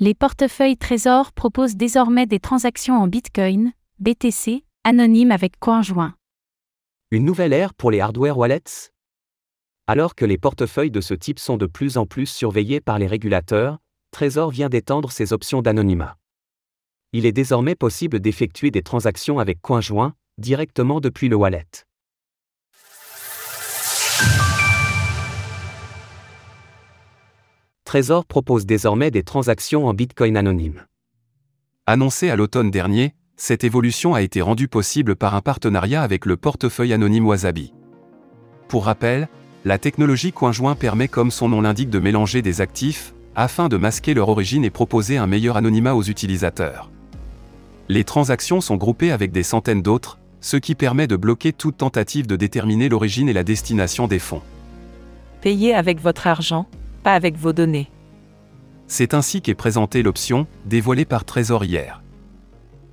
Les portefeuilles Trésor proposent désormais des transactions en Bitcoin, BTC, anonymes avec CoinJoin. Une nouvelle ère pour les hardware wallets? Alors que les portefeuilles de ce type sont de plus en plus surveillés par les régulateurs, Trésor vient d'étendre ses options d'anonymat. Il est désormais possible d'effectuer des transactions avec CoinJoin directement depuis le wallet. Trésor propose désormais des transactions en Bitcoin anonymes. Annoncé à l'automne dernier, cette évolution a été rendue possible par un partenariat avec le portefeuille anonyme Wasabi. Pour rappel, la technologie CoinJoin permet comme son nom l'indique de mélanger des actifs, afin de masquer leur origine et proposer un meilleur anonymat aux utilisateurs. Les transactions sont groupées avec des centaines d'autres, ce qui permet de bloquer toute tentative de déterminer l'origine et la destination des fonds. Payez avec votre argent, avec vos données. C'est ainsi qu'est présentée l'option, dévoilée par Trésor hier.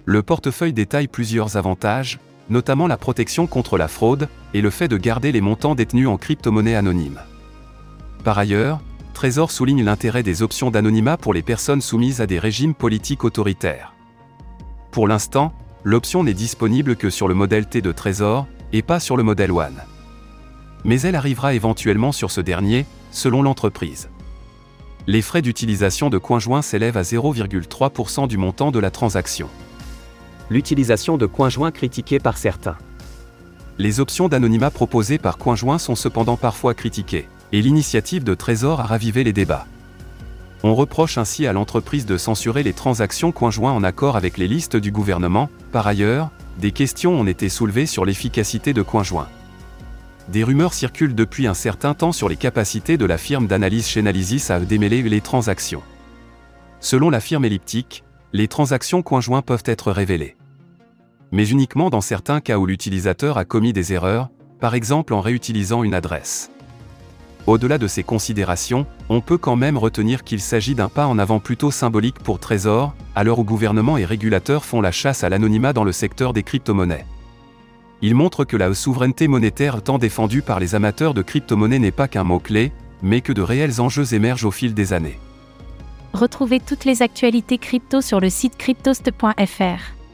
Le portefeuille détaille plusieurs avantages, notamment la protection contre la fraude et le fait de garder les montants détenus en crypto-monnaie anonyme. Par ailleurs, Trésor souligne l'intérêt des options d'anonymat pour les personnes soumises à des régimes politiques autoritaires. Pour l'instant, l'option n'est disponible que sur le modèle T de Trésor, et pas sur le modèle One. Mais elle arrivera éventuellement sur ce dernier, selon l'entreprise. Les frais d'utilisation de CoinJoin s'élèvent à 0,3% du montant de la transaction. L'utilisation de CoinJoin critiquée par certains. Les options d'anonymat proposées par CoinJoin sont cependant parfois critiquées, et l'initiative de Trésor a ravivé les débats. On reproche ainsi à l'entreprise de censurer les transactions CoinJoin en accord avec les listes du gouvernement. Par ailleurs, des questions ont été soulevées sur l'efficacité de CoinJoin. Des rumeurs circulent depuis un certain temps sur les capacités de la firme d'analyse Chainalysis à démêler les transactions. Selon la firme elliptique, les transactions CoinJoin peuvent être révélées. Mais uniquement dans certains cas où l'utilisateur a commis des erreurs, par exemple en réutilisant une adresse. Au-delà de ces considérations, on peut quand même retenir qu'il s'agit d'un pas en avant plutôt symbolique pour Trésor, à l'heure où gouvernements et régulateurs font la chasse à l'anonymat dans le secteur des crypto-monnaies. Il montre que la souveraineté monétaire tant défendue par les amateurs de crypto-monnaies n'est pas qu'un mot-clé, mais que de réels enjeux émergent au fil des années. Retrouvez toutes les actualités crypto sur le site cryptost.fr.